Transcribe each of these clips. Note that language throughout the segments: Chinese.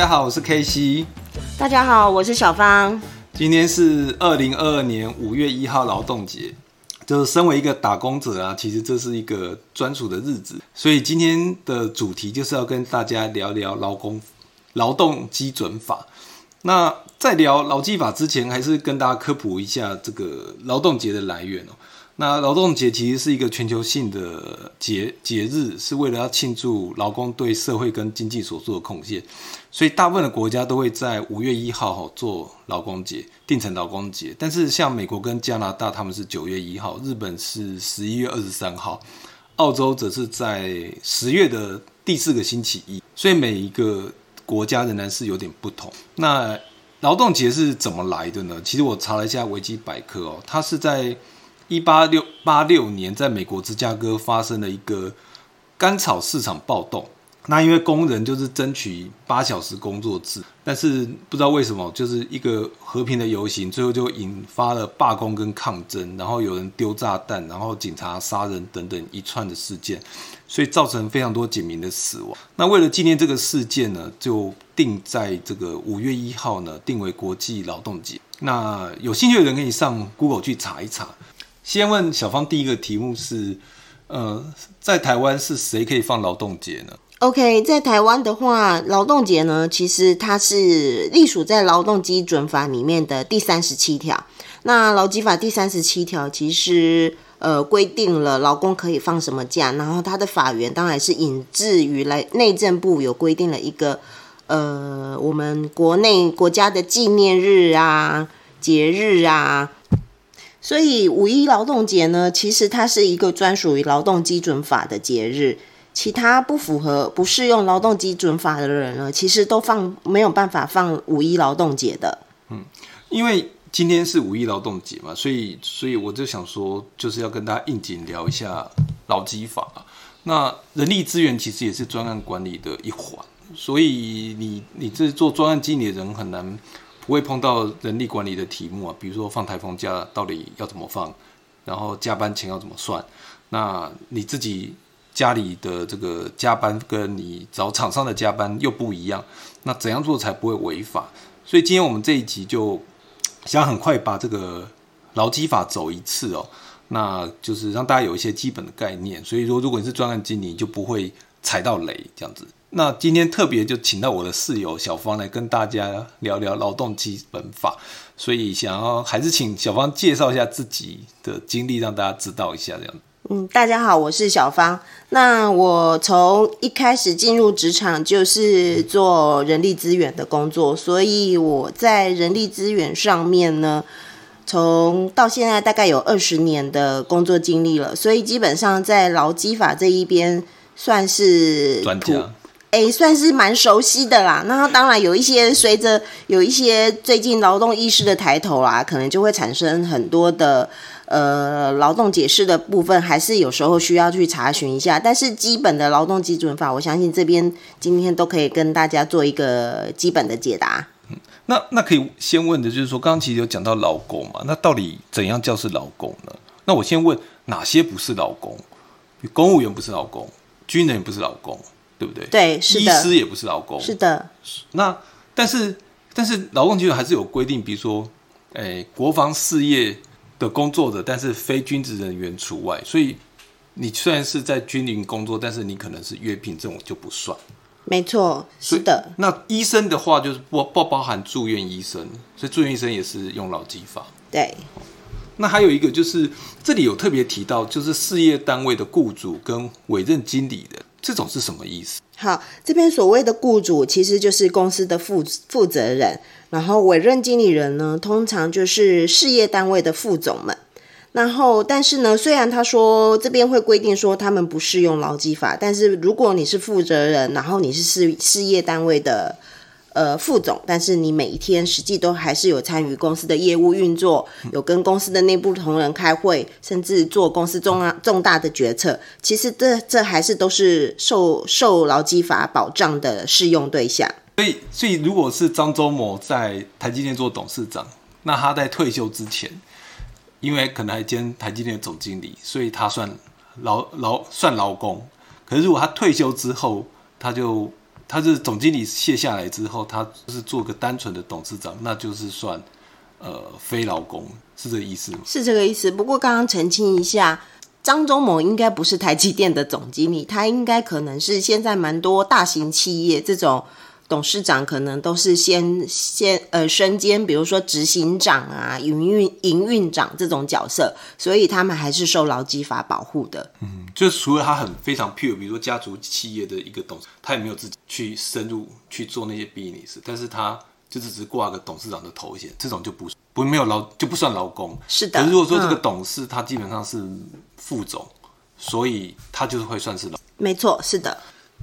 家好，我是 K C。大家好，我是小芳。今天是二零二二年五月一号劳动节，就是身为一个打工者啊，其实这是一个专属的日子，所以今天的主题就是要跟大家聊聊劳工劳动基准法。那在聊劳基法之前，还是跟大家科普一下这个劳动节的来源哦。那劳动节其实是一个全球性的节节日，是为了要庆祝劳工对社会跟经济所做的贡献，所以大部分的国家都会在五月一号做劳工节，定成劳工节。但是像美国跟加拿大他们是九月一号，日本是十一月二十三号，澳洲则是在十月的第四个星期一，所以每一个国家仍然是有点不同。那劳动节是怎么来的呢？其实我查了一下维基百科哦，它是在。一八六八六年，在美国芝加哥发生了一个甘草市场暴动。那因为工人就是争取八小时工作制，但是不知道为什么，就是一个和平的游行，最后就引发了罢工跟抗争，然后有人丢炸弹，然后警察杀人等等一串的事件，所以造成非常多警民的死亡。那为了纪念这个事件呢，就定在这个五月一号呢，定为国际劳动节。那有兴趣的人可以上 Google 去查一查。先问小芳，第一个题目是，呃，在台湾是谁可以放劳动节呢？OK，在台湾的话，劳动节呢，其实它是隶属在劳动基准法里面的第三十七条。那劳基法第三十七条其实呃规定了劳工可以放什么假，然后它的法源当然是引自于来内政部有规定了一个呃我们国内国家的纪念日啊、节日啊。所以五一劳动节呢，其实它是一个专属于劳动基准法的节日，其他不符合、不适用劳动基准法的人呢，其实都放没有办法放五一劳动节的。嗯，因为今天是五一劳动节嘛，所以所以我就想说，就是要跟大家应景聊一下劳基法。那人力资源其实也是专案管理的一环，所以你你这做专案经理的人很难。不会碰到人力管理的题目啊，比如说放台风假到底要怎么放，然后加班钱要怎么算？那你自己家里的这个加班跟你找厂商的加班又不一样，那怎样做才不会违法？所以今天我们这一集就想很快把这个劳基法走一次哦，那就是让大家有一些基本的概念。所以说，如果你是专案经理，就不会踩到雷这样子。那今天特别就请到我的室友小芳来跟大家聊聊劳动基本法，所以想要还是请小芳介绍一下自己的经历，让大家知道一下这样。嗯，大家好，我是小芳。那我从一开始进入职场就是做人力资源的工作，所以我在人力资源上面呢，从到现在大概有二十年的工作经历了，所以基本上在劳基法这一边算是专家。哎，算是蛮熟悉的啦。那当然有一些随着有一些最近劳动意识的抬头啦，可能就会产生很多的呃劳动解释的部分，还是有时候需要去查询一下。但是基本的劳动基准法，我相信这边今天都可以跟大家做一个基本的解答。嗯，那那可以先问的就是说，刚刚其实有讲到劳工嘛，那到底怎样叫是劳工呢？那我先问哪些不是劳工？公务员不是劳工，军人不是劳工。对不对？对，是的。医师也不是劳工，是的。那但是但是劳动基准还是有规定，比如说，诶，国防事业的工作者，但是非军职人员除外。所以你虽然是在军营工作，但是你可能是约聘，这种就不算。没错，是的。那医生的话，就是不不包含住院医生，所以住院医生也是用劳基法。对。那还有一个就是这里有特别提到，就是事业单位的雇主跟委任经理的。这种是什么意思？好，这边所谓的雇主其实就是公司的负负责人，然后委任经理人呢，通常就是事业单位的副总们。然后，但是呢，虽然他说这边会规定说他们不适用劳基法，但是如果你是负责人，然后你是事事业单位的呃副总，但是你每一天实际都还是有参与公司的业务运作，有跟公司的内部同仁开会，甚至做公司重大重大的决策，其实这这还是都是受受劳基法保障的适用对象。所以，所以如果是张周某在台积电做董事长，那他在退休之前。因为可能还兼台积电的总经理，所以他算劳劳算劳工。可是如果他退休之后，他就他是总经理卸下来之后，他是做个单纯的董事长，那就是算呃非劳工，是这个意思吗？是这个意思。不过刚刚澄清一下，张忠谋应该不是台积电的总经理，他应该可能是现在蛮多大型企业这种。董事长可能都是先先呃身兼，比如说执行长啊、营运营运长这种角色，所以他们还是受劳基法保护的。嗯，就除了他很非常 pure，比如说家族企业的一个董事，他也没有自己去深入去做那些 business，但是他就只是挂个董事长的头衔，这种就不不没有劳就不算劳工。是的。可如果说这个董事他基本上是副总，所以他就是会算是劳。没错，是的。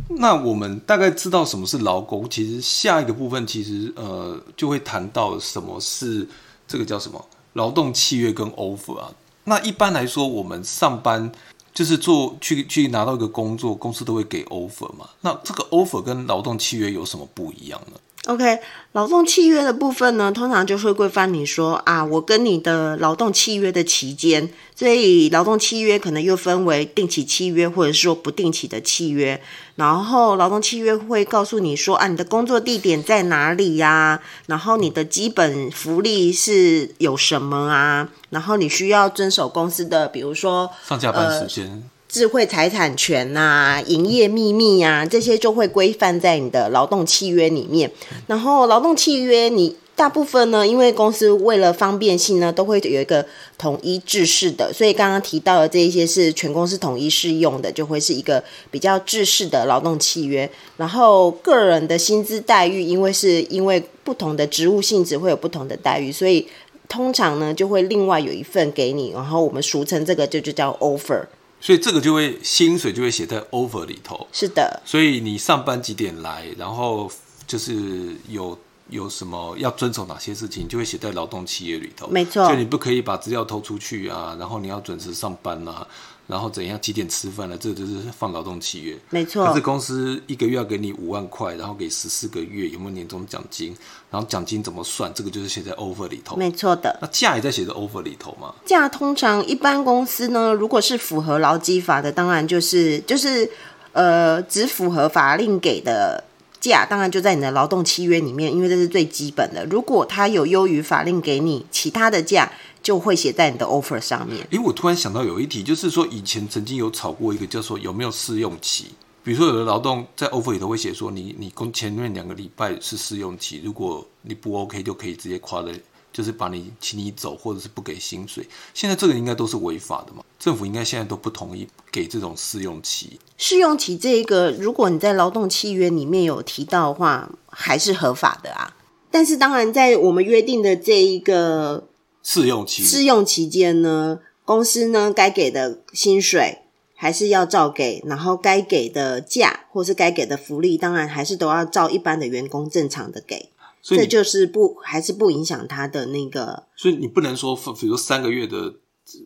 那我们大概知道什么是劳工，其实下一个部分其实呃就会谈到什么是这个叫什么劳动契约跟 offer 啊。那一般来说，我们上班就是做去去拿到一个工作，公司都会给 offer 嘛。那这个 offer 跟劳动契约有什么不一样呢？OK，劳动契约的部分呢，通常就会规范你说啊，我跟你的劳动契约的期间，所以劳动契约可能又分为定期契约或者是说不定期的契约。然后劳动契约会告诉你说啊，你的工作地点在哪里呀？然后你的基本福利是有什么啊？然后你需要遵守公司的，比如说上下班时间。智慧财产权呐、营业秘密呀，这些就会规范在你的劳动契约里面。然后劳动契约，你大部分呢，因为公司为了方便性呢，都会有一个统一制式的，所以刚刚提到的这一些是全公司统一适用的，就会是一个比较制式的劳动契约。然后个人的薪资待遇，因为是因为不同的职务性质会有不同的待遇，所以通常呢就会另外有一份给你，然后我们俗称这个就就叫 offer。所以这个就会薪水就会写在 offer 里头。是的。所以你上班几点来，然后就是有有什么要遵守哪些事情，就会写在劳动契约里头。没错。就你不可以把资料偷出去啊，然后你要准时上班啊。然后怎样几点吃饭了？这就是放劳动契约，没错。可是公司一个月要给你五万块，然后给十四个月，有没有年终奖金？然后奖金怎么算？这个就是写在 offer 里头。没错的。那价也在写在 offer 里头吗？价通常一般公司呢，如果是符合劳基法的，当然就是就是呃，只符合法令给的价，当然就在你的劳动契约里面，因为这是最基本的。如果它有优于法令给你其他的价。就会写在你的 offer 上面。因为我突然想到有一题，就是说以前曾经有炒过一个，叫做有没有试用期。比如说有的劳动在 offer 里头会写说，你你工前面两个礼拜是试用期，如果你不 OK 就可以直接夸的，就是把你请你走，或者是不给薪水。现在这个应该都是违法的嘛？政府应该现在都不同意给这种试用期。试用期这一个，如果你在劳动契约里面有提到的话，还是合法的啊。但是当然，在我们约定的这一个。试用期试用期间呢，公司呢该给的薪水还是要照给，然后该给的假或是该给的福利，当然还是都要照一般的员工正常的给。所以这就是不还是不影响他的那个。所以你不能说，比如说三个月的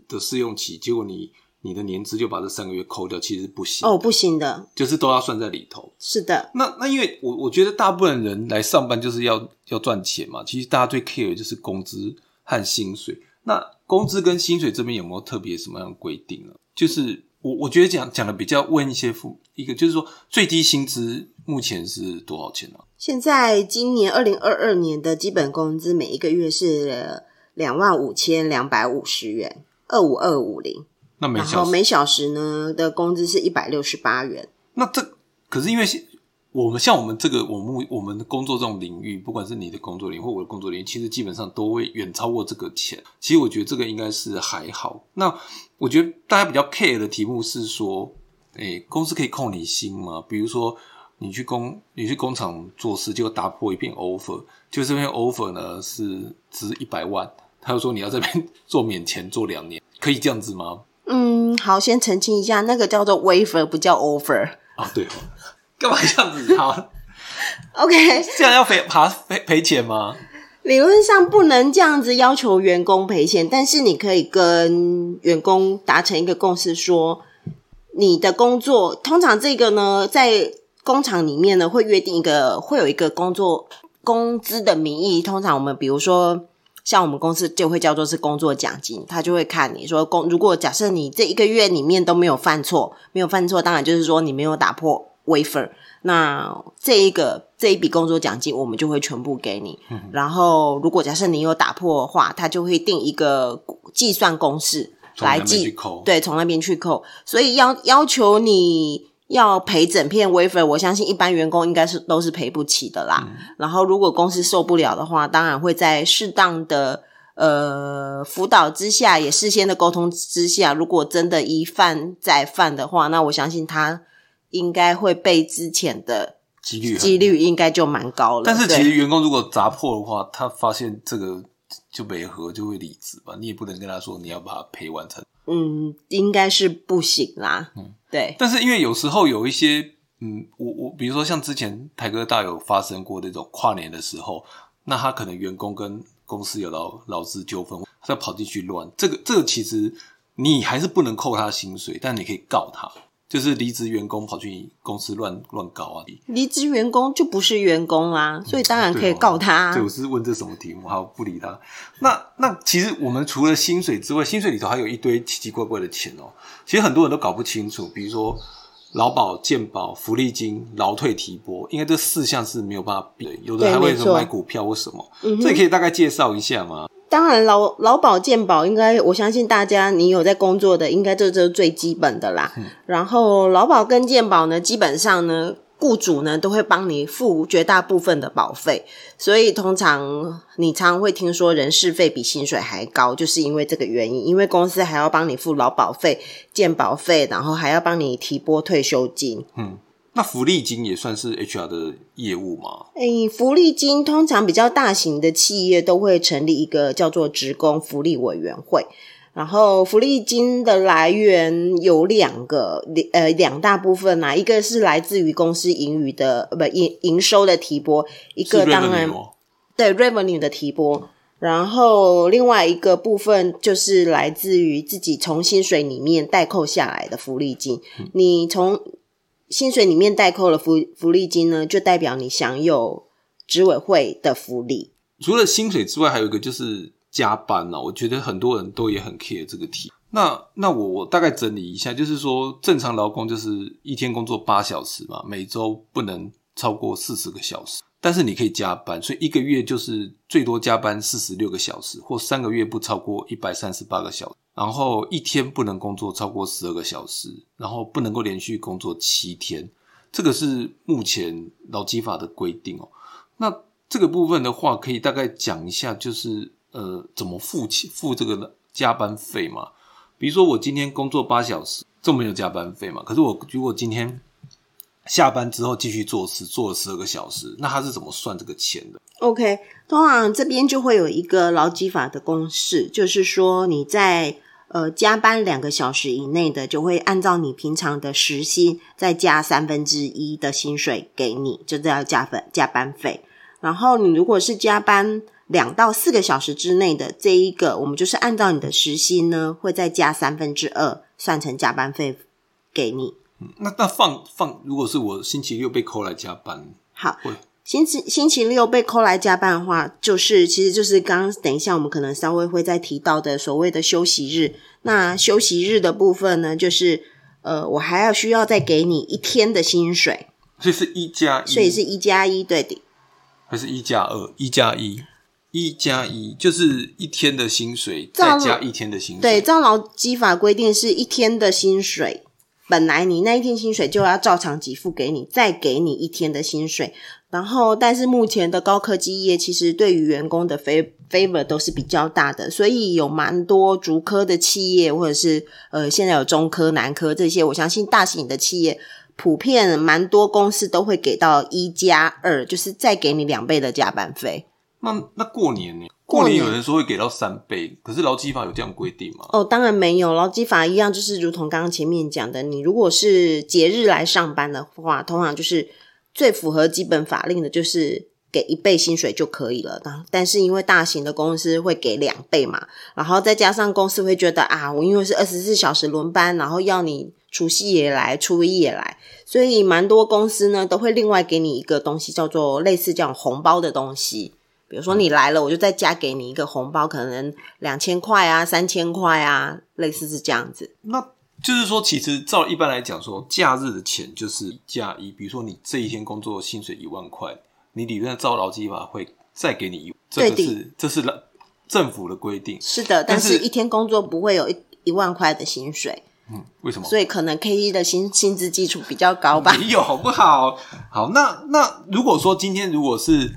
的试用期，结果你你的年资就把这三个月扣掉，其实不行哦，不行的，就是都要算在里头。是的，那那因为我我觉得大部分人来上班就是要要赚钱嘛，其实大家最 care 就是工资。和薪水，那工资跟薪水这边有没有特别什么样的规定呢？就是我我觉得讲讲的比较问一些父一个，就是说最低薪资目前是多少钱呢？现在今年二零二二年的基本工资每一个月是两万五千两百五十元，二五二五零。那每小时每小时呢的工资是一百六十八元。那这可是因为我们像我们这个，我们我们的工作这种领域，不管是你的工作领域或我的工作领域，其实基本上都会远超过这个钱。其实我觉得这个应该是还好。那我觉得大家比较 care 的题目是说，诶，公司可以扣你薪吗？比如说你去工你去工厂做事，就打破一片 offer，就这篇 offer 呢是值一百万，他就说你要这边 做免钱做两年，可以这样子吗？嗯，好，先澄清一下，那个叫做 waiver，不叫 offer。啊，对哦，干嘛这样子？好，OK，这样要赔赔赔赔钱吗？理论上不能这样子要求员工赔钱，但是你可以跟员工达成一个共识说你的工作通常这个呢，在工厂里面呢会约定一个，会有一个工作工资的名义。通常我们比如说，像我们公司就会叫做是工作奖金，他就会看你说工，如果假设你这一个月里面都没有犯错，没有犯错，当然就是说你没有打破 wafer，那这一个这一笔工作奖金我们就会全部给你。然后如果假设你有打破的话，他就会定一个计算公式。来计扣对，从那边去扣，所以要要求你要赔整片 wafer，我相信一般员工应该是都是赔不起的啦。然后如果公司受不了的话，当然会在适当的呃辅导之下，也事先的沟通之下，如果真的一犯再犯的话，那我相信他应该会被之前的几率很几率应该就蛮高了。但是其对实员工如果砸破的话，他发现这个就没合，就会离职吧。你也不能跟他说你要把它赔完成。嗯，应该是不行啦。嗯，对，但是因为有时候有一些，嗯，我我比如说像之前台哥大有发生过那种跨年的时候，那他可能员工跟公司有劳劳资纠纷，他跑进去乱，这个这个其实你还是不能扣他薪水，但你可以告他，就是离职员工跑去公司乱乱搞啊。离职员工就不是员工啊，所以当然可以告他啊。对，我是问这什么题目，好不理他。那那其实我们除了薪水之外，薪水里头还有一堆奇奇怪怪的钱哦。其实很多人都搞不清楚，比如说劳保、健保、福利金、劳退提拨，应该这四项是没有办法比的。有的还会没错什么买股票或什么，这可以大概介绍一下吗？当然劳劳保健保应该，我相信大家你有在工作的，应该这这是最基本的啦。然后劳保跟健保呢，基本上呢，雇主呢都会帮你付绝大部分的保费，所以通常你常会听说人事费比薪水还高，就是因为这个原因，因为公司还要帮你付劳保费、健保费，然后还要帮你提拨退休金。那福利金也算是 HR 的业务吗？诶，福利金通常比较大型的企业都会成立一个叫做职工福利委员会，然后福利金的来源有两个，呃，两大部分啦、一个是来自于公司盈余的，呃不营营收的提拨，一个当然对 revenue 的提拨，然后另外一个部分就是来自于自己从薪水里面代扣下来的福利金。你从薪水里面代扣了福福利金呢，就代表你享有执委会的福利。除了薪水之外，还有一个就是加班呢、我觉得很多人都也很 care 这个题。那那我我大概整理一下，就是说正常劳工就是一天工作八小时嘛，每周不能超过四十个小时，但是你可以加班，所以一个月就是最多加班四十六个小时，或三个月不超过一百三十八个小时。然后一天不能工作超过十二个小时，然后不能够连续工作七天，这个是目前劳基法的规定哦。那这个部分的话，可以大概讲一下，就是呃，怎么付钱付这个加班费嘛？比如说我今天工作八小时，这没有加班费嘛？可是我如果今天下班之后继续做事，做了十二个小时，那他是怎么算这个钱的？OK，通常这边就会有一个劳基法的公式，就是说你在呃加班两个小时以内的，就会按照你平常的时薪再加三分之一的薪水给你，就这要加分加班费。然后你如果是加班两到四个小时之内的这一个，我们就是按照你的时薪呢，会再加三分之二，算成加班费给你。那那放放，如果是我星期六被扣来加班，好会，星期星期六被扣来加班的话，就是其实就是刚刚等一下我们可能稍微会再提到的所谓的休息日。那休息日的部分呢，就是呃，我还要需要再给你一天的薪水，所以是一加一，所以是一加一对的。还是一加二？一加一，一加一就是一天的薪水再加一天的薪水。对，照劳基法规定是一天的薪水，本来你那一天薪水就要照常给付给你，再给你一天的薪水。然后，但是目前的高科技业其实对于员工的 favor 都是比较大的，所以有蛮多竹科的企业，或者是呃，现在有中科、南科这些，我相信大型的企业普遍蛮多公司都会给到一加二，就是再给你两倍的加班费。那那过年呢？过年有人说会给到三倍，可是劳基法有这样规定吗？哦，当然没有，劳基法一样，就是如同刚刚前面讲的，你如果是节日来上班的话，通常就是。最符合基本法令的就是给一倍薪水就可以了，但但是因为大型的公司会给两倍嘛，然后再加上公司会觉得啊，我因为是二十四小时轮班，然后要你除夕也来，初一也来，所以蛮多公司呢都会另外给你一个东西，叫做类似这样红包的东西，比如说你来了，我就再加给你一个红包，可能两千块啊，三千块啊，类似是这样子。那就是说，其实照一般来讲，说假日的钱就是加一。比如说，你这一天工作薪水一万块，你理论照劳基法会再给你一，这个是这是政府的规定。是的，但是一天工作不会有一一万块的薪水。嗯，为什么？所以可能 K 一的薪薪资基础比较高吧？没有，好不好？好，那那如果说今天如果是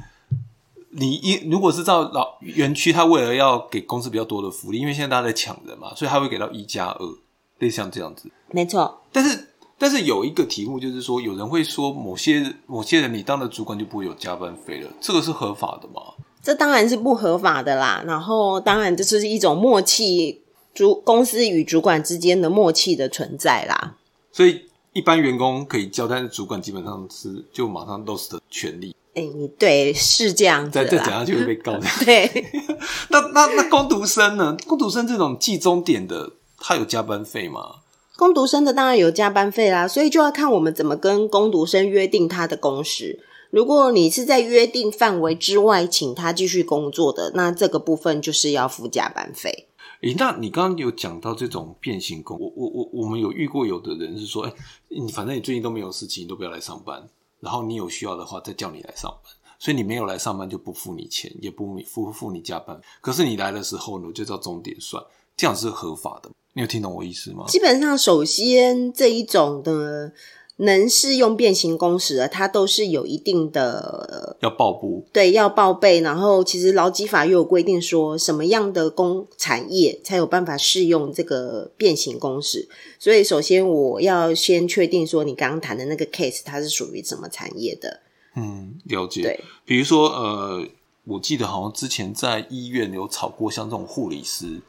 你一如果是照老园区，他为了要给公司比较多的福利，因为现在大家在抢人嘛，所以他会给到一加二。类似像这样子，没错。但是，但是有一个题目就是说，有人会说，某些某些人你当了主管就不会有加班费了，这个是合法的吗？这当然是不合法的啦。然后，当然这是一种默契，主公司与主管之间的默契的存在啦。所以，一般员工可以交，但是主管基本上是就马上 lose 的权利。哎，对，是这样子。再再讲下去会被告的。对。那那那工读生呢？工读生这种计钟点的。他有加班费吗？工读生的当然有加班费啦，所以就要看我们怎么跟工读生约定他的工时。如果你是在约定范围之外，请他继续工作的，那这个部分就是要付加班费。诶，那你刚刚有讲到这种变形工，我我我我们有遇过有的人是说，哎，你反正你最近都没有事情，你都不要来上班，然后你有需要的话再叫你来上班，所以你没有来上班就不付你钱，也不付付你加班。可是你来的时候呢，就照钟点算，这样是合法的。你有听懂我意思吗？基本上，首先这一种的能适用变形工时的，它都是有一定的要报补，对，要报备。然后，其实劳基法又有规定说，什么样的工产业才有办法适用这个变形工时。所以，首先我要先确定说，你刚刚谈的那个 case，它是属于什么产业的？嗯，了解。对，比如说，呃，我记得好像之前在医院有炒过，像这种护理师。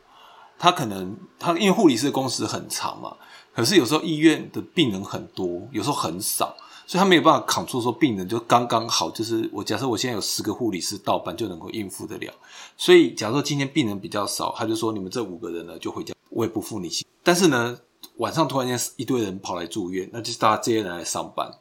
他可能他因为护理师的工时很长嘛，可是有时候医院的病人很多，有时候很少，所以他没有办法扛住说病人就刚刚好，就是我假设我现在有十个护理师倒班就能够应付得了。所以假如说今天病人比较少，他就说你们这五个人呢就回家，我也不付你钱。但是呢，晚上突然间一堆人跑来住院，那就是大家这些人来上班，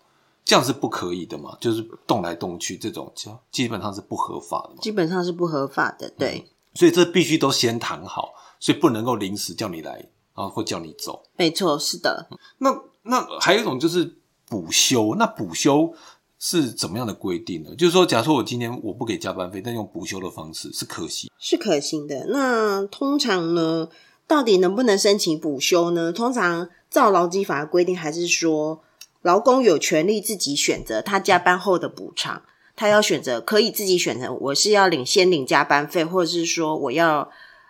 这样是不可以的嘛？就是动来动去这种，就基本上是不合法的嘛？基本上是不合法的，对。所以这必须都先谈好。所以不能够临时叫你来，然后或叫你走。没错，是的。那那还有一种就是补休，那补休是怎么样的规定呢？就是说，假如说我今天我不给加班费，但用补休的方式是可行，是可行的。那通常呢，到底能不能申请补休呢？通常照劳基法规定，还是说劳工有权利自己选择他加班后的补偿，他要选择可以自己选择，我是要领先领加班费，或者是说我要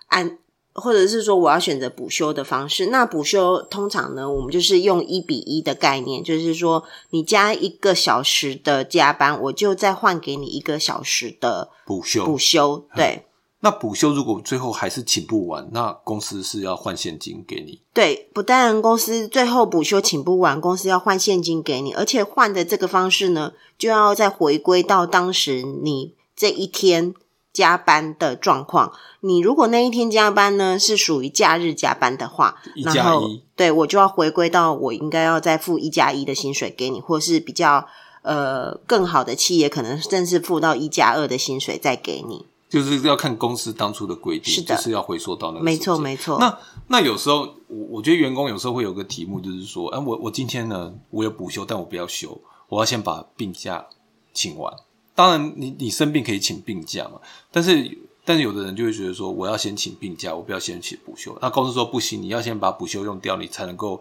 按。或者是说我要选择补休的方式，那补休通常呢，我们就是用一比一的概念，就是说你加一个小时的加班，我就再换给你一个小时的补休。补休，对。那补休如果最后还是请不完，那公司是要换现金给你。对，不但公司最后补休请不完，公司要换现金给你，而且换的这个方式呢，就要再回归到当时你这一天。加班的状况，你如果那一天加班呢是属于假日加班的话，然后对我就要回归到我应该要再付一加一的薪水给你，或是比较呃更好的企业可能甚至付到一加二的薪水再给你，就是要看公司当初的规定，是就是要回溯到那个没错没错。那那有时候我我觉得员工有时候会有个题目，就是说，哎，我我今天呢我有补休，但我不要休，我要先把病假请完。当然，你你生病可以请病假嘛，但是但是有的人就会觉得说，我要先请病假，我不要先请补休。那公司说不行，你要先把补休用掉，你才能够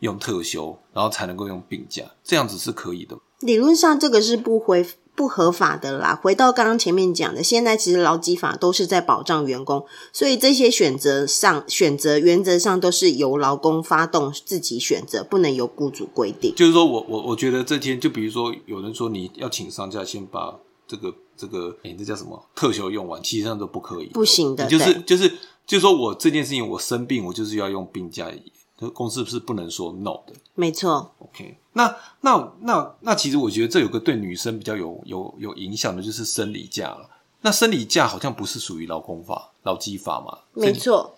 用特休，然后才能够用病假，这样子是可以的。理论上，这个是不回不合法的啦。回到刚刚前面讲的，现在其实劳基法都是在保障员工，所以这些选择上选择原则上都是由劳工发动自己选择，不能由雇主规定。就是说我我我觉得这天，就比如说有人说你要请商假，先把这个这个，哎，这叫什么特休用完，其实上都不可以，不行的。就是就是就是说我这件事情我生病，我就是要用病假。公司是不能说 no 的，没错。OK，那那那那，其实我觉得这有个对女生比较有有有影响的，就是生理假了。那生理假好像不是属于劳工法、劳基法嘛？没错，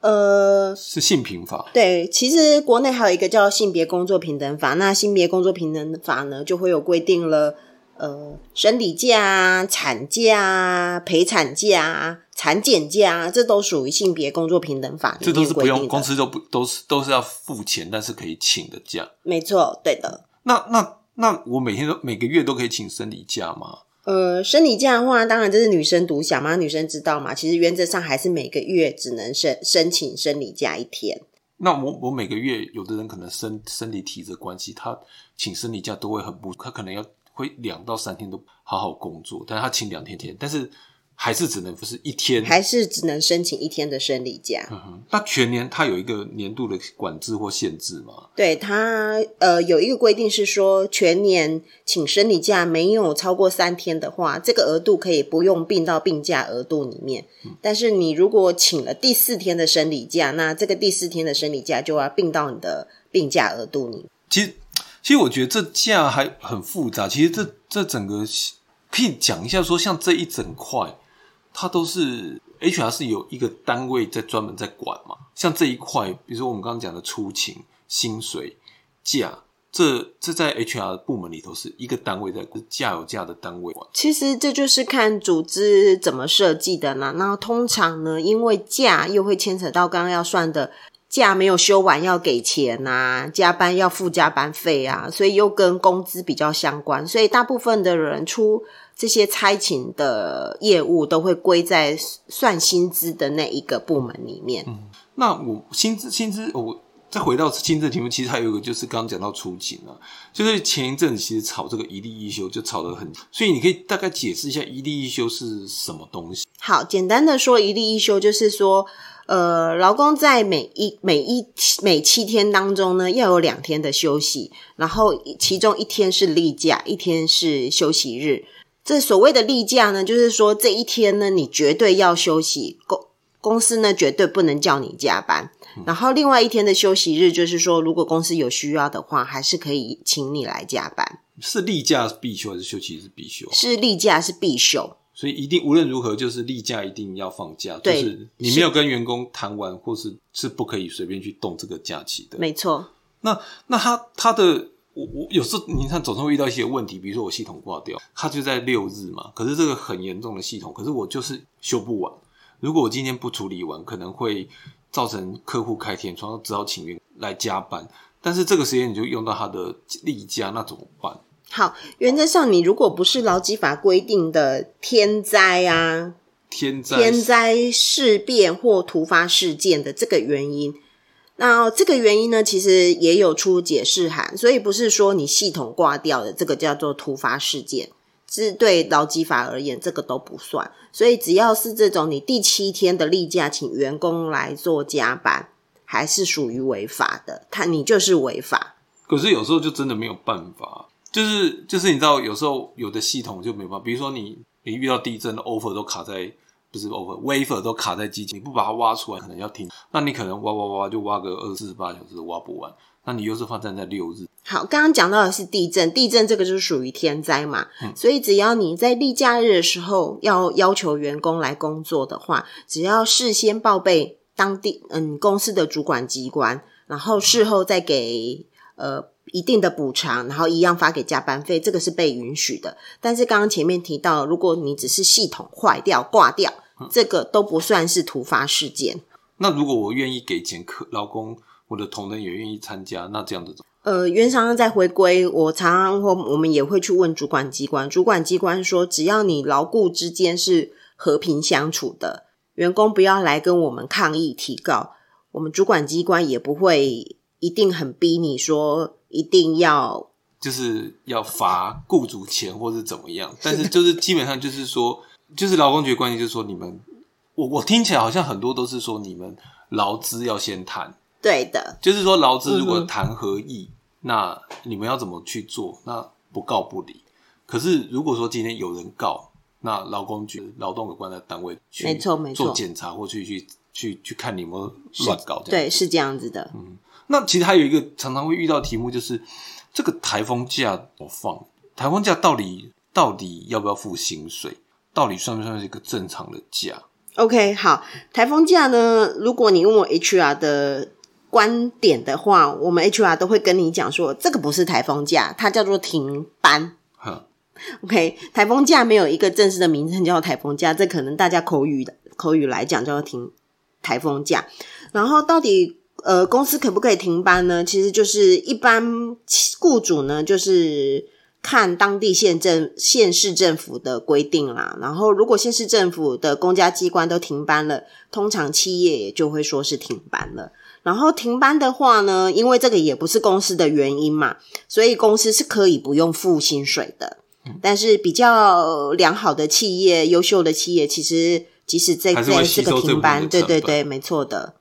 呃，是性平法。对，其实国内还有一个叫性别工作平等法。那性别工作平等法呢，就会有规定了。呃，生理假、产假、陪产假、产检假，这都属于性别工作平等法。这都是不用公司都不都是都是要付钱，但是可以请的假。没错，对的。那那那我每天都每个月都可以请生理假吗？呃，生理假的话，当然这是女生独享嘛，女生知道嘛。其实原则上还是每个月只能申申请生理假一天。那我我每个月有的人可能身身体体质关系，他请生理假都会很不，他可能要。会两到三天都好好工作，但是他请两天天，但是还是只能不是一天，还是只能申请一天的生理假。那全年他有一个年度的管制或限制吗？对他呃有一个规定是说，全年请生理假没有超过三天的话，这个额度可以不用并到病假额度里面。但是你如果请了第四天的生理假，那这个第四天的生理假就要并到你的病假额度里。其实。其实我觉得这价还很复杂。其实这这整个可以讲一下，说像这一整块，它都是 HR 是有一个单位在专门在管嘛。像这一块，比如说我们刚刚讲的出勤、薪水、价，这这在 HR 部门里头是一个单位在价有价的单位管。其实这就是看组织怎么设计的呢。那通常呢，因为价又会牵扯到刚刚要算的。假没有休完要给钱呐，加班要付加班费啊，所以又跟工资比较相关，所以大部分的人出这些差勤的业务都会归在算薪资的那一个部门里面。嗯，那我薪资薪资，我再回到薪资题目，其实还有一个就是刚刚讲到出勤啊，就是前一阵子其实炒这个一例一休就炒得很，所以你可以大概解释一下一例一休是什么东西？好，简单的说，一例一休就是说。呃，劳工在每一每一每七天当中呢，要有两天的休息，然后其中一天是例假，一天是休息日。这所谓的例假呢，就是说这一天呢，你绝对要休息，公公司呢绝对不能叫你加班。然后另外一天的休息日，就是说如果公司有需要的话，还是可以请你来加班。是例假必休还是休息是必休？是例假是必休。所以一定无论如何，就是例假一定要放假，就是你没有跟员工谈完，或是是不可以随便去动这个假期的。没错。那那他他的我我有时候你看总是会遇到一些问题，比如说我系统挂掉，他就在六日嘛，可是这个很严重的系统，可是我就是修不完。如果我今天不处理完，可能会造成客户开天窗，只好请员来加班。但是这个时间你就用到他的例假，那怎么办？好，原则上，你如果不是劳基法规定的天灾啊、天灾、天灾事变或突发事件的这个原因，那这个原因呢，其实也有出解释函，所以不是说你系统挂掉的这个叫做突发事件，是对劳基法而言，这个都不算。所以只要是这种你第七天的例假，请员工来做加班，还是属于违法的，他你就是违法。可是有时候就真的没有办法。就是就是你知道，有时候有的系统就没办法，比如说你你遇到地震，offer 都卡在不是 offer，wafer 都卡在机器，你不把它挖出来，可能要停，那你可能挖挖挖就挖个二四十八小时挖不完，那你又是发生在六日。好，刚刚讲到的是地震，地震这个就是属于天灾嘛，所以只要你在例假日的时候要要求员工来工作的话，只要事先报备当地嗯公司的主管机关，然后事后再给呃。一定的补偿，然后一样发给加班费，这个是被允许的。但是刚刚前面提到，如果你只是系统坏掉挂掉，这个都不算是突发事件。那如果我愿意给钱，客劳工，我的同仁也愿意参加，那这样子呃，原商在回归，我常常或我们也会去问主管机关，主管机关说，只要你劳雇之间是和平相处的，员工不要来跟我们抗议提告，我们主管机关也不会一定很逼你说。一定要就是要罚雇主钱或者怎么样，但是就是基本上就是说，就是劳工局关系就是说你们，我我听起来好像很多都是说你们劳资要先谈，对的，就是说劳资如果谈合意，那你们要怎么去做？那不告不理。可是如果说今天有人告，那劳工局、劳动有关的单位去没错没错做检查或去去去去看你有没有乱搞。对，是这样子的。那其实还有一个常常会遇到题目，就是这个台风假怎么放？台风假到底到底要不要付薪水？到底算不算是一个正常的假？OK，好，台风假呢？如果你问我 HR 的观点的话，我们 HR 都会跟你讲说，这个不是台风假，它叫做停班。哼，OK，台风假没有一个正式的名称叫台风假，这可能大家口语的口语来讲叫做停台风假。然后到底呃公司可不可以停班呢？其实就是一般雇主呢就是看当地县政县市政府的规定啦。然后如果县市政府的公家机关都停班了，通常企业也就会说是停班了。然后停班的话呢，因为这个也不是公司的原因嘛，所以公司是可以不用付薪水的。但是比较良好的企业、优秀的企业，其实即使在这这个停班，对对对，没错的。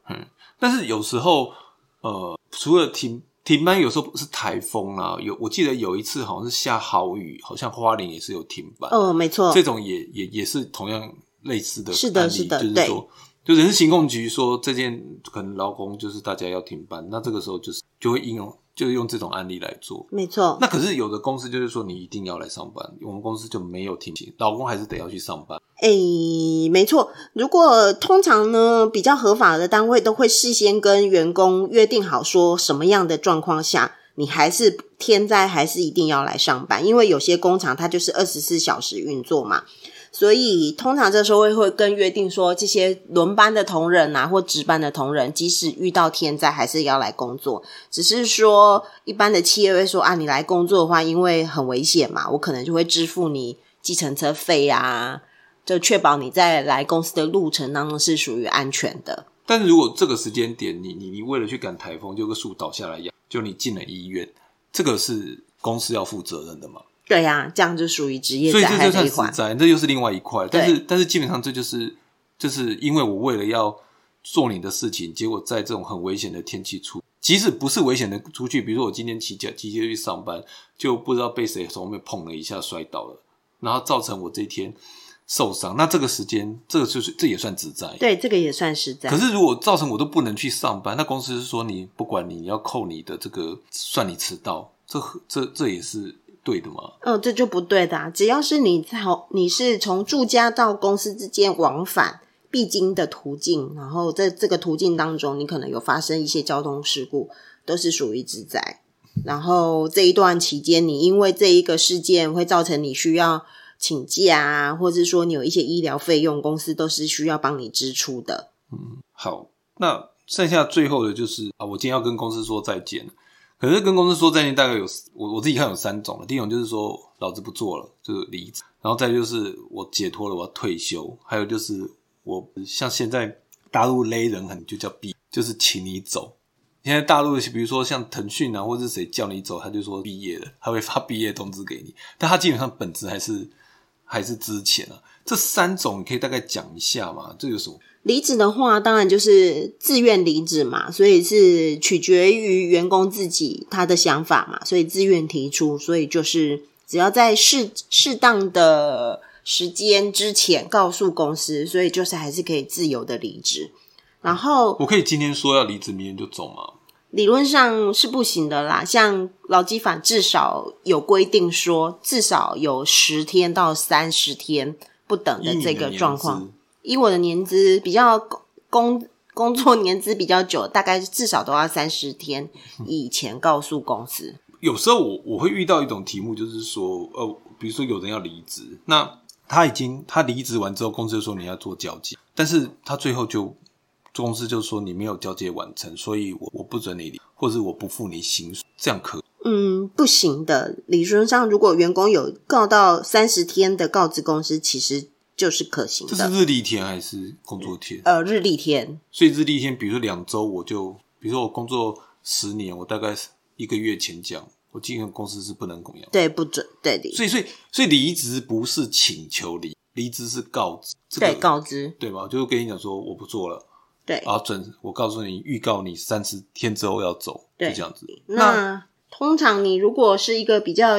但是有时候，呃，除了停停班，有时候是台风啊。有我记得有一次好像是下好雨，好像花莲也是有停班。哦，没错这，种也也也是同样类似的是的案例是的就是说，就人事行控局说这件可能劳工就是大家要停班，那这个时候就是就会应用，就是用这种案例来做。没错。那可是有的公司就是说你一定要来上班，我们公司就没有停薪，老公还是得要去上班。诶，没错。如果通常呢，比较合法的单位都会事先跟员工约定好，说什么样的状况下，你还是天灾还是一定要来上班，因为有些工厂它就是二十四小时运作嘛。所以通常这时候会会跟约定说，这些轮班的同仁啊，或值班的同仁，即使遇到天灾，还是要来工作。只是说，一般的企业会说啊，你来工作的话，因为很危险嘛，我可能就会支付你计程车费啊，就确保你在来公司的路程当中是属于安全的。但是如果这个时间点，你你你为了去赶台风，就个树倒下来一样，就你进了医院，这个是公司要负责任的嘛？对呀、这样就属于职业灾所以这就害的一环。算实灾，这又是另外一块。但是但是基本上这就是就是因为我为了要做你的事情，结果在这种很危险的天气出，即使不是危险的出去，比如说我今天骑脚骑车去上班，就不知道被谁从后面碰了一下摔倒了，然后造成我这一天受伤。那这个时间，这个就是这也算职灾。对，这个也算是在可。是如果造成我都不能去上班，那公司是说你不管你，你要扣你的这个算你迟到，这这这也是对的吗？嗯，这就不对的、啊。只要是你从你是从住家到公司之间往返必经的途径，然后在这个途径当中，你可能有发生一些交通事故，都是属于职灾。然后这一段期间，你因为这一个事件会造成你需要请假啊，或者说你有一些医疗费用，公司都是需要帮你支出的。嗯好，那剩下最后的就是啊，我今天要跟公司说再见。可是跟公司说再见，大概有我我自己看有三种了。第一种就是说老子不做了，就是离职；然后再就是我解脱了，我要退休；还有就是我像现在大陆勒人很就叫毕，就是请你走。现在大陆比如说像腾讯啊，或者是谁叫你走，他就说毕业了，他会发毕业通知给你，但他基本上本质还是还是之前啊。这三种你可以大概讲一下吗？这有什么？离职的话，当然就是自愿离职嘛，所以是取决于员工自己他的想法嘛，所以自愿提出，所以就是只要在适适当的时间之前告诉公司，所以就是还是可以自由的离职。然后我可以今天说要离职，明天就走吗？理论上是不行的啦，像劳基法至少有规定说，至少有十天到三十天不等的这个状况。以我的年资比较工工作年资比较久，大概至少都要三十天以前告诉公司。有时候我我会遇到一种题目，就是说，呃，比如说有人要离职，那他已经他离职完之后，公司就说你要做交接，但是他最后就公司就说你没有交接完成，所以我我不准你离，或者我不付你薪水，这样可以嗯，不行的。理论上，如果员工有告到三十天的告知公司，其实就是可行的。这是日历天还是工作天？呃，日历天，所以日历天，比如说两周，我就比如说我工作十年，我大概一个月前讲，我进入公司是不能供养。对，不准对的，所以，所以，所以离职不是请求离，离职是告知，这个对告知，对吧？就是跟你讲说我不做了，对。啊，准我告诉你，预告你三十天之后要走，就对这样子。那通常你如果是一个比较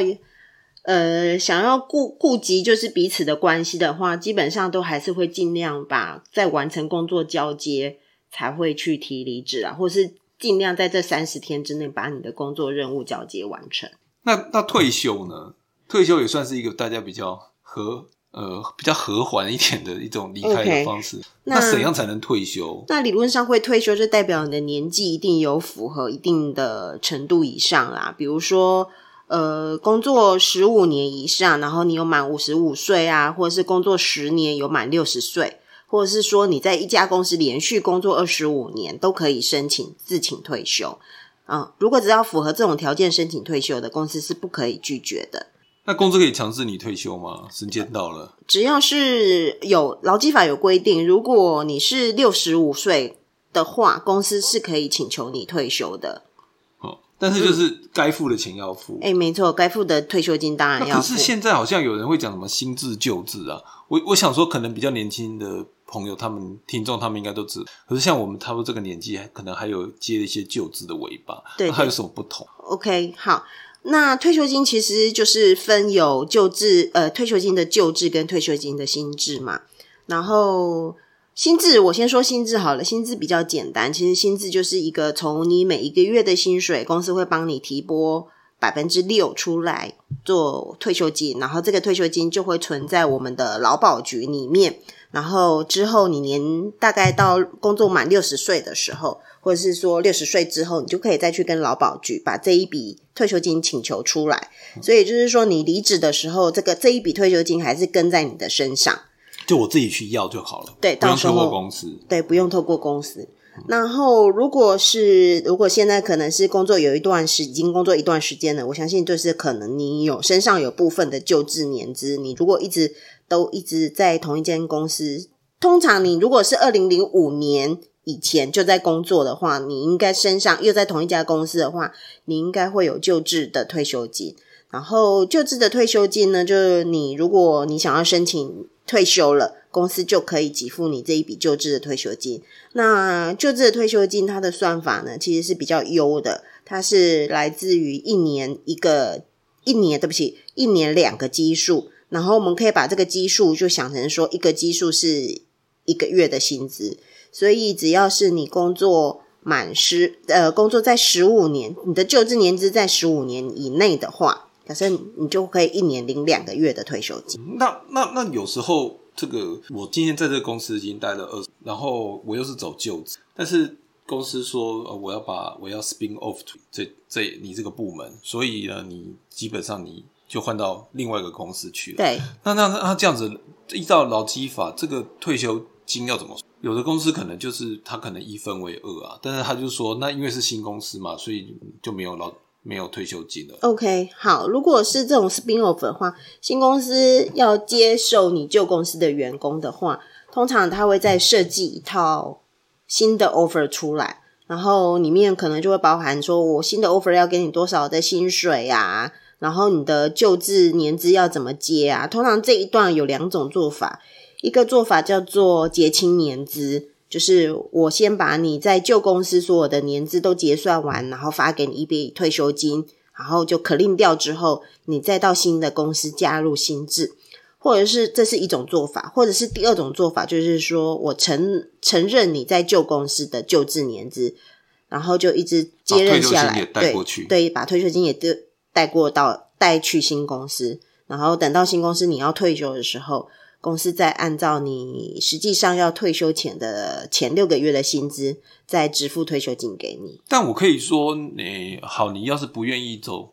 呃想要顾顾及就是彼此的关系的话，基本上都还是会尽量把在完成工作交接才会去提离职啊，或是尽量在这三十天之内把你的工作任务交接完成。那那退休呢？退休也算是一个大家比较和呃比较和缓一点的一种离开的方式。那那怎样才能退休？那理论上会退休，就代表你的年纪一定有符合一定的程度以上啦。比如说，呃，工作十五年以上，然后你有满五十五岁啊，或者是工作十年有满六十岁，或者是说你在一家公司连续工作二十五年，都可以申请自请退休。啊、如果只要符合这种条件申请退休的公司是不可以拒绝的。那公司可以强制你退休吗？时间到了，只要是有劳基法有规定，如果你是六十五岁的话，公司是可以请求你退休的。哦，但是就是该付的钱要付。哎、没错，该付的退休金当然要付。可是现在好像有人会讲什么新制旧制啊，我我想说，可能比较年轻的朋友，他们听众他们应该都知。可是像我们差不多这个年纪，可能还有接一些旧制的尾巴，对那还有什么不同？OK，好，那退休金其实就是分有旧制，呃，退休金的旧制跟退休金的新制嘛。然后薪资，我先说薪资好了，薪资比较简单，其实薪资就是一个从你每一个月的薪水，公司会帮你提拨百分之六出来做退休金，然后这个退休金就会存在我们的劳保局里面。然后之后，你年大概到工作满六十岁的时候，或者是说六十岁之后，你就可以再去跟劳保局把这一笔退休金请求出来。所以就是说，你离职的时候，这个这一笔退休金还是跟在你的身上，就我自己去要就好了，对不用透过公司。对，不用透过公司。然后，如果是如果现在可能是工作有一段时已经工作一段时间了，我相信就是可能你有身上有部分的旧制年资，你如果一直都一直在同一间公司，通常你如果是二零零五年以前就在工作的话，你应该身上又在同一家公司的话，你应该会有旧制的退休金。然后旧制的退休金呢，就是你如果你想要申请退休了，公司就可以给付你这一笔就职的退休金。那就职的退休金它的算法呢，其实是比较优的，它是来自于一年一个一年，对不起，一年两个基数，然后我们可以把这个基数就想成说一个基数是一个月的薪资，所以只要是你工作满十呃工作在十五年，你的就职年资在十五年以内的话，假设你就可以一年领两个月的退休金。那那那有时候这个我今天在这个公司已经待了二，然后我又是走旧职，但是公司说呃我要把我要 spin off 这这你这个部门，所以呢你基本上你就换到另外一个公司去了。对，那那那这样子依照劳基法，这个退休金要怎么算？有的公司可能就是他可能一分为二啊，但是他就说那因为是新公司嘛，所以就没有劳没有退休金了。OK，好，如果是这种 spin off 的话，新公司要接受你旧公司的员工的话，通常他会再设计一套新的 offer 出来，然后里面可能就会包含说我新的 offer 要给你多少的薪水呀、然后你的旧制年资要怎么接啊？通常这一段有两种做法，一个做法叫做结清年资，就是我先把你在旧公司所有的年资都结算完，然后发给你一笔退休金，然后就 clean 掉之后，你再到新的公司加入新制，或者是这是一种做法，或者是第二种做法，就是说我承承认你在旧公司的旧制年资，然后就一直接任下来，退休金也带对过去对，把退休金也带带过到带去新公司，然后等到新公司你要退休的时候。公司再按照你实际上要退休前的前六个月的薪资，再支付退休金给你。但我可以说，你好，你要是不愿意走，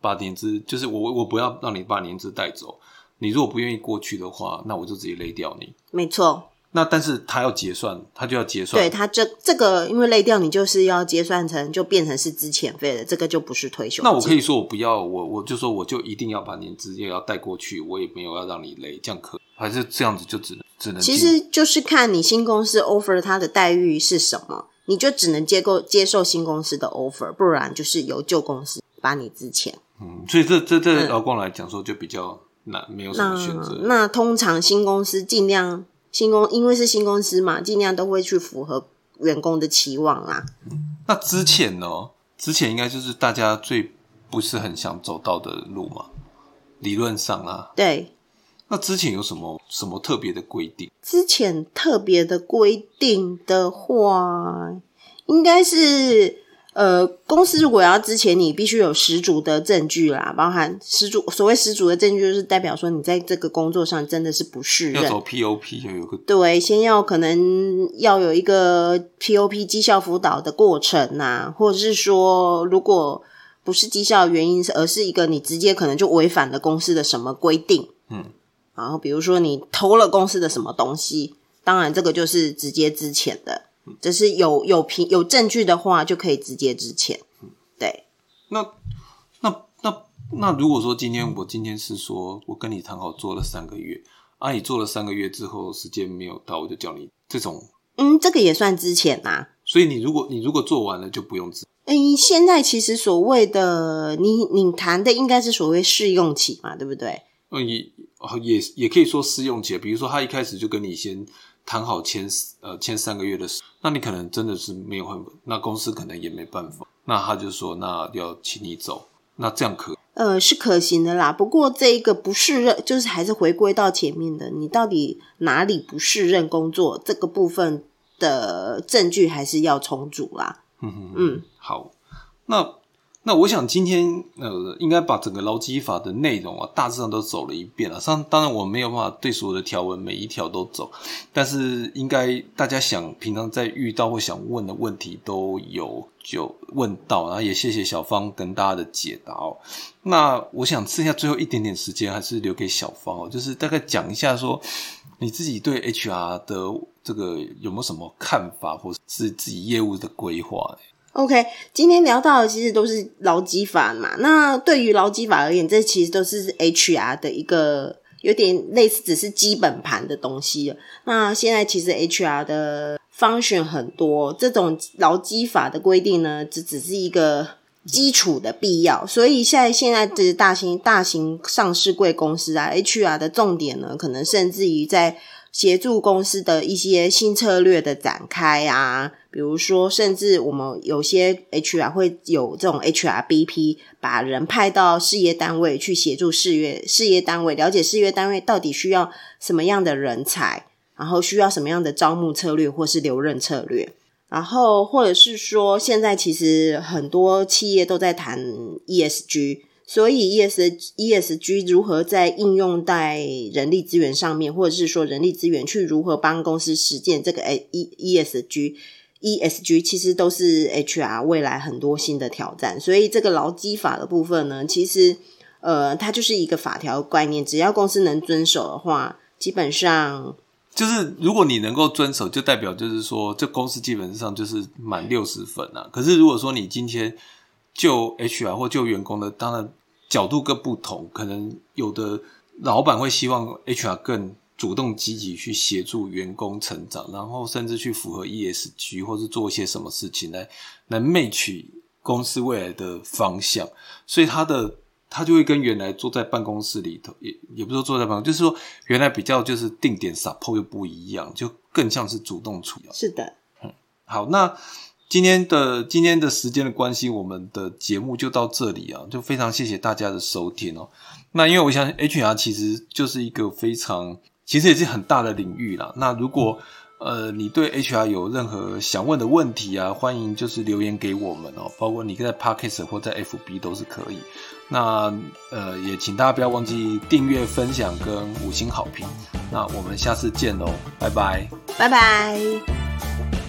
把年资，就是我我不要让你把年资带走。你如果不愿意过去的话，那我就直接勒掉你。没错，那但是他要结算，他就要结算。对他这这个，因为累掉你就是要结算成就变成是资遣费了，这个就不是退休。那我可以说我不要，我我就说我就一定要把年资也要带过去，我也没有要让你累，这样可还是这样子就只能只能其进实就是看你新公司 offer 它的待遇是什么，你就只能接够接受新公司的 offer，不然就是由旧公司把你之前。嗯，所以这这这劳工来讲说就比较难，没有什么选择。那通常新公司尽量新公，因为是新公司嘛，尽量都会去符合员工的期望啦。那之前呢？之前应该就是大家最不是很想走到的路嘛，理论上啊。对。那之前有什么什么特别的规定？之前特别的规定的话，应该是。呃，公司如果要之前，你必须有十足的证据啦，包含十足。所谓十足的证据，就是代表说你在这个工作上真的是不适任。要走 POP 就有个对，先要可能要有一个 POP 绩效辅导的过程呐，或者是说，如果不是绩效原因，而是一个你直接可能就违反了公司的什么规定，嗯，然后比如说你偷了公司的什么东西，当然这个就是直接之前的。这是有有凭有证据的话，就可以直接支钱。对。那那那那，如果说今天我今天是说我跟你谈好做了三个月，啊，你做了三个月之后时间没有到，我就叫你这种，嗯，这个也算之前呐。所以你如果你如果做完了就不用支。哎，现在其实所谓的你你谈的应该是所谓试用期嘛，对不对？嗯，也也也可以说试用期，比如说他一开始就跟你先。谈好签呃签三个月的事，那你可能真的是没有办法，那公司可能也没办法，那他就说那要请你走，那这样可呃是可行的啦。不过这一个不适任，就是还是回归到前面的，你到底哪里不适任工作这个部分的证据还是要重组啦。嗯嗯，好，那。那我想今天呃，应该把整个劳基法的内容啊，大致上都走了一遍了。上当然我没有办法对所有的条文每一条都走，但是应该大家想平常在遇到或想问的问题都有就问到，然后也谢谢小芳跟大家的解答哦。那我想剩下最后一点点时间，还是留给小芳哦，就是大概讲一下说你自己对 HR 的这个有没有什么看法，或是自己业务的规划？OK，今天聊到的其实都是劳基法嘛。那对于劳基法而言，这其实都是 HR 的一个有点类似，只是基本盘的东西了。那现在其实 HR 的方选很多，这种劳基法的规定呢，只只是一个基础的必要。所以现在现在这大型大型上市贵公司啊，HR 的重点呢，可能甚至于在。协助公司的一些新策略的展开啊，比如说，甚至我们有些 HR 会有这种 HRBP，把人派到事业单位去协助事业事业单位了解事业单位到底需要什么样的人才，然后需要什么样的招募策略或是留任策略，然后或者是说，现在其实很多企业都在谈 ESG。所以，E S E S G 如何在应用在人力资源上面，或者是说人力资源去如何帮公司实践这个 E E S G E S G，其实都是 H R 未来很多新的挑战。所以，这个劳基法的部分呢，其实呃，它就是一个法条概念，只要公司能遵守的话，基本上就是如果你能够遵守，就代表就是说，这公司基本上就是满六十分啊。可是，如果说你今天就 H R 或就员工的，当然。角度各不同，可能有的老板会希望 HR 更主动积极去协助员工成长，然后甚至去符合 ESG 或是做一些什么事情来来 match 公司未来的方向，所以他的他就会跟原来坐在办公室里头，也也不是说坐在办公室，就是说原来比较就是定点 support 又不一样，就更像是主动处理。是的，嗯，好，那。今天的今天的时间的关系，我们的节目就到这里啊，就非常谢谢大家的收听哦。那因为我想 HR 其实就是一个非常，其实也是很大的领域啦。那如果呃你对 HR 有任何想问的问题啊，欢迎就是留言给我们哦，包括你在 Podcast 或在 FB 都是可以。那呃也请大家不要忘记订阅、分享跟五星好评。那我们下次见喽，拜拜，拜拜。